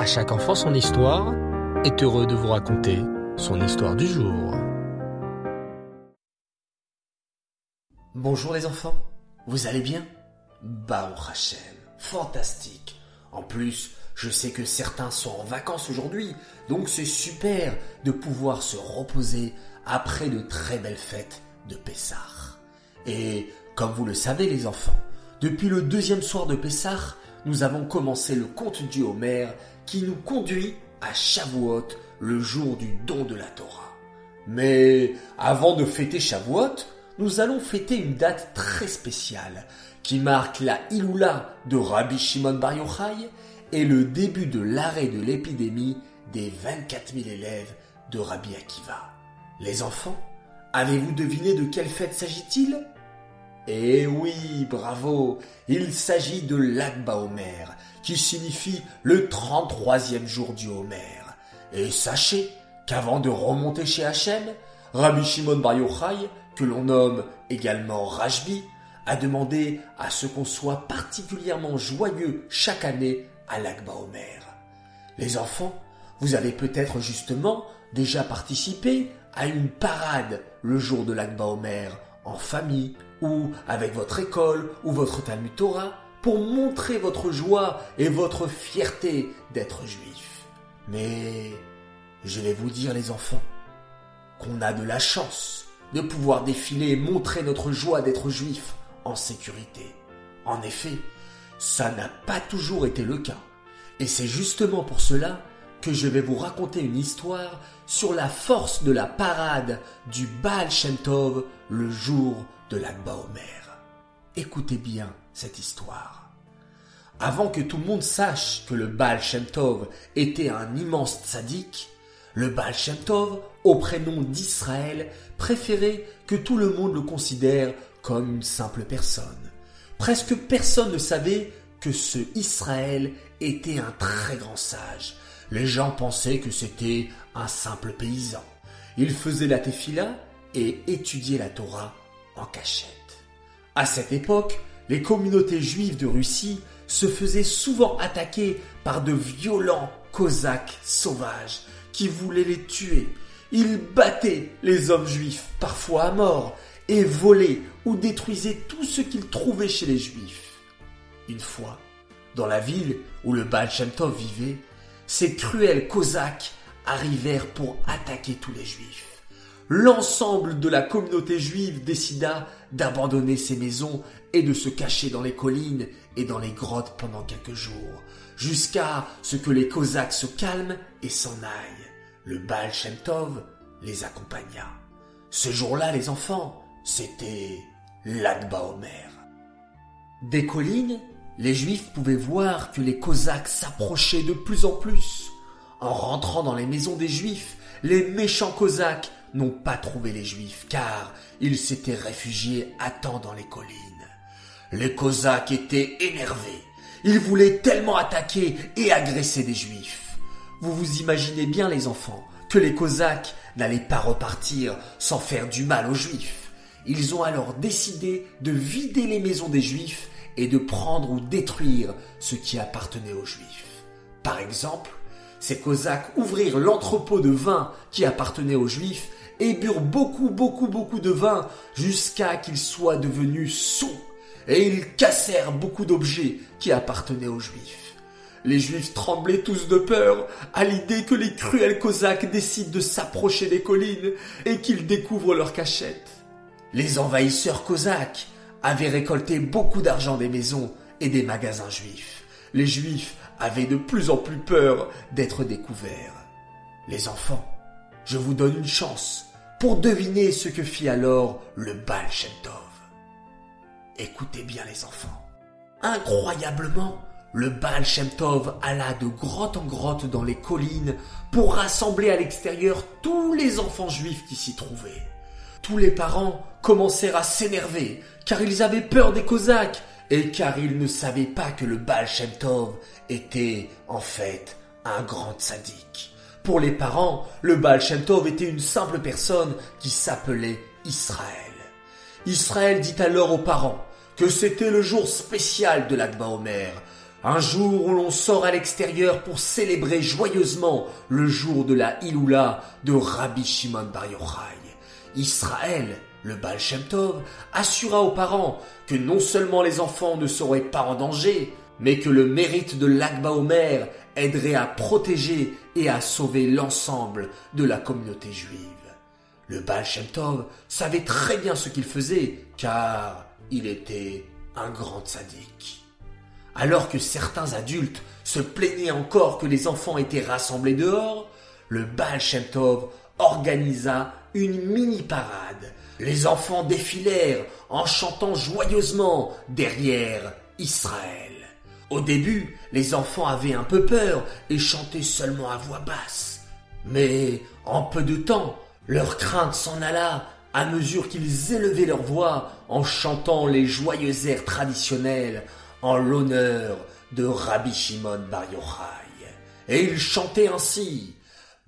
À chaque enfant son histoire est heureux de vous raconter son histoire du jour. Bonjour les enfants, vous allez bien? Bah Hachem, fantastique. En plus, je sais que certains sont en vacances aujourd'hui, donc c'est super de pouvoir se reposer après de très belles fêtes de Pessah. Et comme vous le savez les enfants, depuis le deuxième soir de Pessah, nous avons commencé le conte du Homer qui nous conduit à Shavuot, le jour du don de la Torah. Mais avant de fêter Shavuot, nous allons fêter une date très spéciale qui marque la Iloula de Rabbi Shimon Bar Yochai et le début de l'arrêt de l'épidémie des 24 000 élèves de Rabbi Akiva. Les enfants, avez-vous deviné de quelle fête s'agit-il? Eh oui, bravo, il s'agit de l'Akba Omer, qui signifie le 33e jour du Homer. Et sachez qu'avant de remonter chez Hachem, Rabbi Shimon Bar Yochai, que l'on nomme également Rajbi, a demandé à ce qu'on soit particulièrement joyeux chaque année à l'Akba Omer. Les enfants, vous avez peut-être justement déjà participé à une parade le jour de l'Akba Omer en famille ou avec votre école ou votre Talmud Torah pour montrer votre joie et votre fierté d'être juif. Mais je vais vous dire les enfants qu'on a de la chance de pouvoir défiler et montrer notre joie d'être juif en sécurité. En effet, ça n'a pas toujours été le cas. Et c'est justement pour cela que je vais vous raconter une histoire sur la force de la parade du Baal Shem Tov le jour de l'Akba Omer. Écoutez bien cette histoire. Avant que tout le monde sache que le Baal Shem Tov était un immense tzaddik, le Baal Shem Tov, au prénom d'Israël, préférait que tout le monde le considère comme une simple personne. Presque personne ne savait que ce Israël était un très grand sage. Les gens pensaient que c'était un simple paysan. Il faisait la tefila et étudiait la Torah en cachette. À cette époque, les communautés juives de Russie se faisaient souvent attaquer par de violents cosaques sauvages qui voulaient les tuer. Ils battaient les hommes juifs, parfois à mort, et volaient ou détruisaient tout ce qu'ils trouvaient chez les juifs. Une fois, dans la ville où le Baal vivait, ces cruels cosaques arrivèrent pour attaquer tous les juifs. L'ensemble de la communauté juive décida d'abandonner ses maisons et de se cacher dans les collines et dans les grottes pendant quelques jours, jusqu'à ce que les Cosaques se calment et s'en aillent. Le Baal Shem Tov les accompagna. Ce jour-là, les enfants, c'était l'Akba Omer. Des collines, les Juifs pouvaient voir que les Cosaques s'approchaient de plus en plus. En rentrant dans les maisons des Juifs, les méchants Cosaques n'ont pas trouvé les Juifs car ils s'étaient réfugiés à temps dans les collines. Les Cosaques étaient énervés. Ils voulaient tellement attaquer et agresser des Juifs. Vous vous imaginez bien les enfants que les Cosaques n'allaient pas repartir sans faire du mal aux Juifs. Ils ont alors décidé de vider les maisons des Juifs et de prendre ou détruire ce qui appartenait aux Juifs. Par exemple, ces Cosaques ouvrirent l'entrepôt de vin qui appartenait aux Juifs et burent beaucoup, beaucoup, beaucoup de vin jusqu'à qu'il soit devenu sous. Et ils cassèrent beaucoup d'objets qui appartenaient aux Juifs. Les Juifs tremblaient tous de peur à l'idée que les cruels Cosaques décident de s'approcher des collines et qu'ils découvrent leur cachette. Les envahisseurs Cosaques avaient récolté beaucoup d'argent des maisons et des magasins juifs. Les Juifs avaient de plus en plus peur d'être découverts. Les enfants, je vous donne une chance pour deviner ce que fit alors le Baal Shem Tov. Écoutez bien les enfants. Incroyablement, le Baal Shem Tov alla de grotte en grotte dans les collines pour rassembler à l'extérieur tous les enfants juifs qui s'y trouvaient. Tous les parents commencèrent à s'énerver car ils avaient peur des Cosaques et car ils ne savaient pas que le Baal Shem Tov était en fait un grand sadique. Pour les parents, le Baal Shem Tov était une simple personne qui s'appelait Israël. Israël dit alors aux parents que c'était le jour spécial de l'Akba Omer, un jour où l'on sort à l'extérieur pour célébrer joyeusement le jour de la Iloula de Rabbi Shimon Bar Yochai. Israël, le Baal Shem Tov, assura aux parents que non seulement les enfants ne seraient pas en danger, mais que le mérite de l'Akba Omer aiderait à protéger et à sauver l'ensemble de la communauté juive. Le Baal Shem Tov savait très bien ce qu'il faisait, car il était un grand sadique. Alors que certains adultes se plaignaient encore que les enfants étaient rassemblés dehors, le Baal Shem Tov organisa une mini-parade. Les enfants défilèrent en chantant joyeusement derrière Israël. Au début, les enfants avaient un peu peur et chantaient seulement à voix basse. Mais en peu de temps, leur crainte s'en alla à mesure qu'ils élevaient leur voix en chantant les joyeux airs traditionnels en l'honneur de Rabbi Shimon Bar Yochai. Et ils chantaient ainsi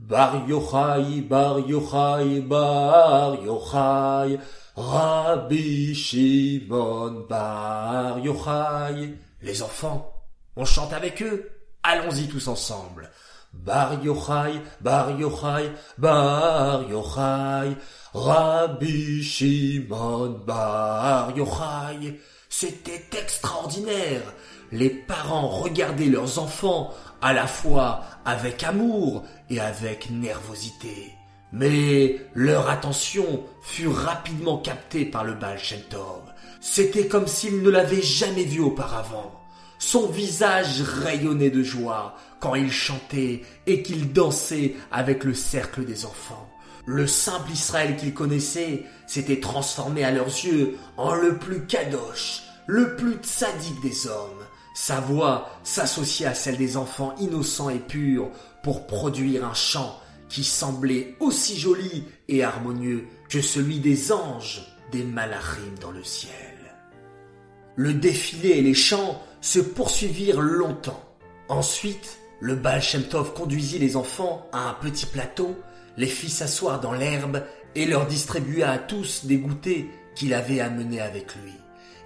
Bar Yochai, Bar Yochai, Bar Yochai, Rabbi Shimon Bar Yochai. Les enfants, on chante avec eux. Allons-y tous ensemble. Bar Yochai, Bar Yochai, Bar Yochai, Rabbi Shimon Bar Yochai. C'était extraordinaire. Les parents regardaient leurs enfants à la fois avec amour et avec nervosité. Mais leur attention fut rapidement captée par le Baal. C'était comme s'ils ne l'avaient jamais vu auparavant. Son visage rayonnait de joie quand il chantait et qu'il dansait avec le cercle des enfants. Le simple Israël qu'ils connaissaient s'était transformé à leurs yeux en le plus kadosh, le plus tzaddik des hommes. Sa voix s'associait à celle des enfants innocents et purs pour produire un chant qui semblait aussi joli et harmonieux que celui des anges des malachim dans le ciel. Le défilé et les chants se poursuivirent longtemps. Ensuite, le Baal conduisit les enfants à un petit plateau, les fit s'asseoir dans l'herbe et leur distribua à tous des goûters qu'il avait amenés avec lui.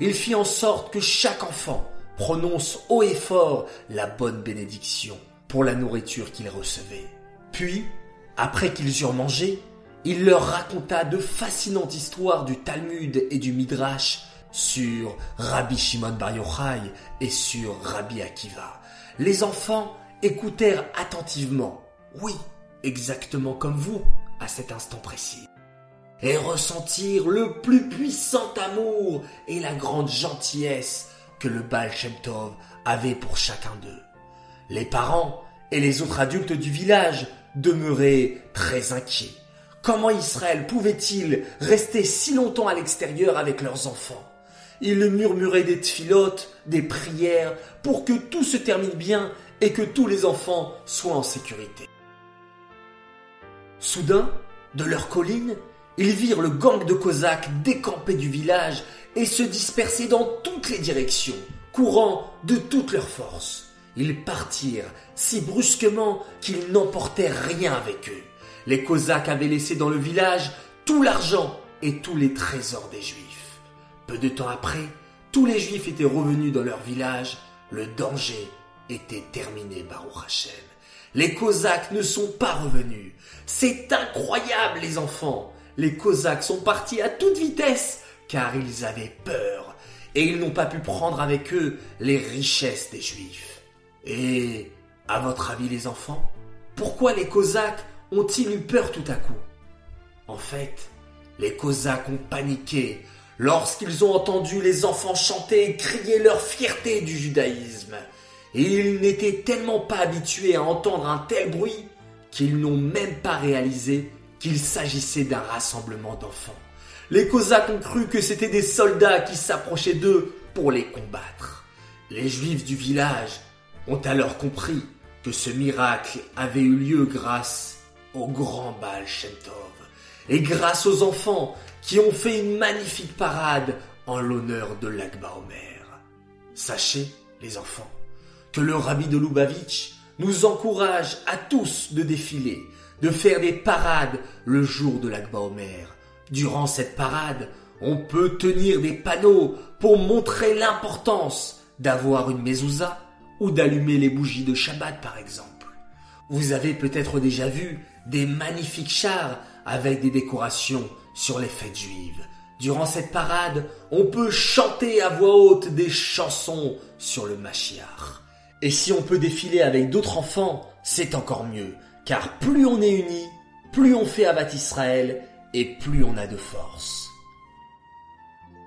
Il fit en sorte que chaque enfant prononce haut et fort la bonne bénédiction pour la nourriture qu'ils recevaient. Puis, après qu'ils eurent mangé, il leur raconta de fascinantes histoires du Talmud et du Midrash sur Rabbi Shimon Bar Yochai et sur Rabbi Akiva. Les enfants écoutèrent attentivement, oui, exactement comme vous, à cet instant précis, et ressentirent le plus puissant amour et la grande gentillesse que le Baal Shem avait pour chacun d'eux. Les parents et les autres adultes du village demeuraient très inquiets. Comment Israël pouvait-il rester si longtemps à l'extérieur avec leurs enfants? Ils murmuraient des tfilotes, des prières, pour que tout se termine bien et que tous les enfants soient en sécurité. Soudain, de leur colline, ils virent le gang de Cosaques décamper du village et se disperser dans toutes les directions, courant de toutes leurs forces. Ils partirent si brusquement qu'ils n'emportèrent rien avec eux. Les Cosaques avaient laissé dans le village tout l'argent et tous les trésors des Juifs. Peu de temps après, tous les Juifs étaient revenus dans leur village. Le danger était terminé, Baruch Hashem. Les Cosaques ne sont pas revenus. C'est incroyable, les enfants. Les Cosaques sont partis à toute vitesse car ils avaient peur et ils n'ont pas pu prendre avec eux les richesses des Juifs. Et, à votre avis les enfants, pourquoi les Cosaques ont-ils eu peur tout à coup? En fait, les Cosaques ont paniqué lorsqu'ils ont entendu les enfants chanter et crier leur fierté du judaïsme. Et ils n'étaient tellement pas habitués à entendre un tel bruit qu'ils n'ont même pas réalisé qu'il s'agissait d'un rassemblement d'enfants. Les Cosaques ont cru que c'étaient des soldats qui s'approchaient d'eux pour les combattre. Les Juifs du village ont alors compris que ce miracle avait eu lieu grâce au grand Baal Shem Tov et grâce aux enfants qui ont fait une magnifique parade en l'honneur de l'Akba Omer. Sachez, les enfants, que le rabbi de Lubavitch nous encourage à tous de défiler, de faire des parades le jour de l'Akba Omer Durant cette parade, on peut tenir des panneaux pour montrer l'importance d'avoir une mezouza ou d'allumer les bougies de Shabbat par exemple. Vous avez peut-être déjà vu des magnifiques chars avec des décorations sur les fêtes juives. Durant cette parade, on peut chanter à voix haute des chansons sur le Mashiach. Et si on peut défiler avec d'autres enfants, c'est encore mieux, car plus on est unis, plus on fait Avat Israël et plus on a de force.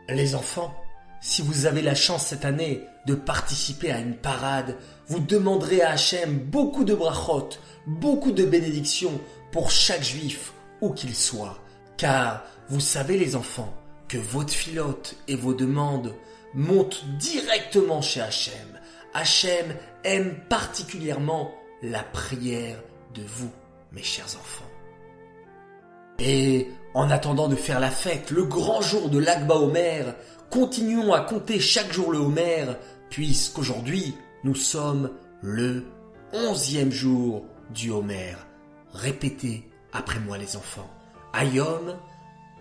Les enfants, si vous avez la chance cette année de participer à une parade, vous demanderez à Hachem beaucoup de brachot, beaucoup de bénédictions pour chaque juif, où qu'il soit. Car vous savez les enfants, que votre filote et vos demandes montent directement chez Hachem. Hachem aime particulièrement la prière de vous, mes chers enfants. Et en attendant de faire la fête, le grand jour de l'Akba Omer, continuons à compter chaque jour le Homer, puisqu'aujourd'hui nous sommes le onzième jour du Homer. Répétez après moi les enfants. Ayom,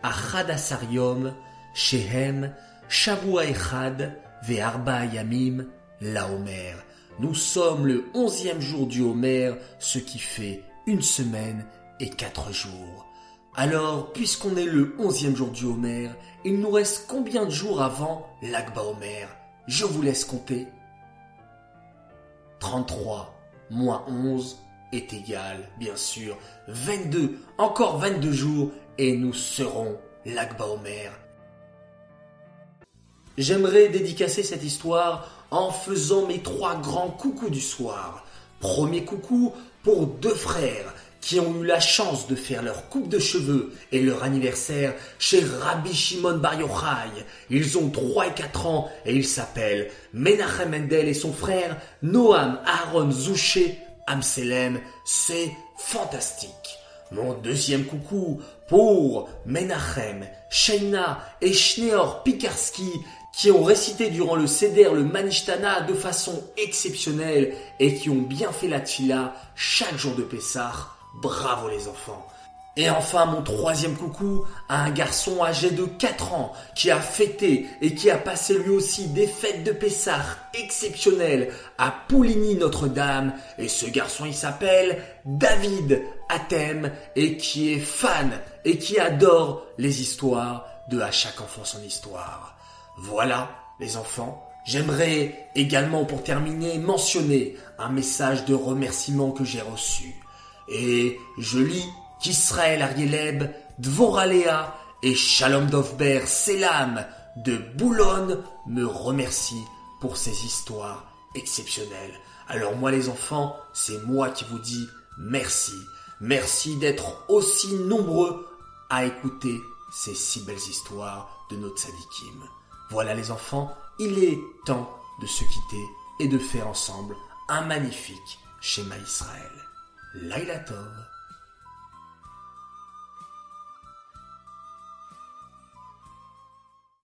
Achadasariom, Shehem, Shavua Echad, Ve'arba Yamim, la Homer. Nous sommes le onzième jour du Homer, ce qui fait une semaine et quatre jours. Alors, puisqu'on est le onzième jour du Homer, il nous reste combien de jours avant l'Akba Homer? Je vous laisse compter. 33 moins 11 est égal, bien sûr, 22, encore 22 jours, et nous serons l'Akba Homer. J'aimerais dédicacer cette histoire en faisant mes trois grands coucous du soir. Premier coucou pour deux frères qui ont eu la chance de faire leur coupe de cheveux et leur anniversaire chez Rabbi Shimon Bar Yochai. Ils ont 3 et 4 ans et ils s'appellent Menachem Mendel et son frère Noam Aaron Zouché Amselem. C'est fantastique. Mon deuxième coucou pour Menachem, Sheina et Schneor Pikarski qui ont récité durant le Seder le Manishtana de façon exceptionnelle et qui ont bien fait la tfila chaque jour de Pessah. Bravo les enfants. Et enfin, mon troisième coucou à un garçon âgé de 4 ans qui a fêté et qui a passé lui aussi des fêtes de Pessah exceptionnelles à Pouligny Notre-Dame. Et ce garçon, il s'appelle David Athème et qui est fan et qui adore les histoires de À chaque enfant son histoire. Voilà, les enfants. J'aimerais également pour terminer mentionner un message de remerciement que j'ai reçu. Et je lis qu'Israël Arieleb, Dvoralea et Shalom Dovber Selam de Boulogne me remercient pour ces histoires exceptionnelles. Alors moi les enfants, c'est moi qui vous dis merci. Merci d'être aussi nombreux à écouter ces si belles histoires de notre sadikim. Voilà les enfants, il est temps de se quitter et de faire ensemble un magnifique schéma Israël. Laila Tov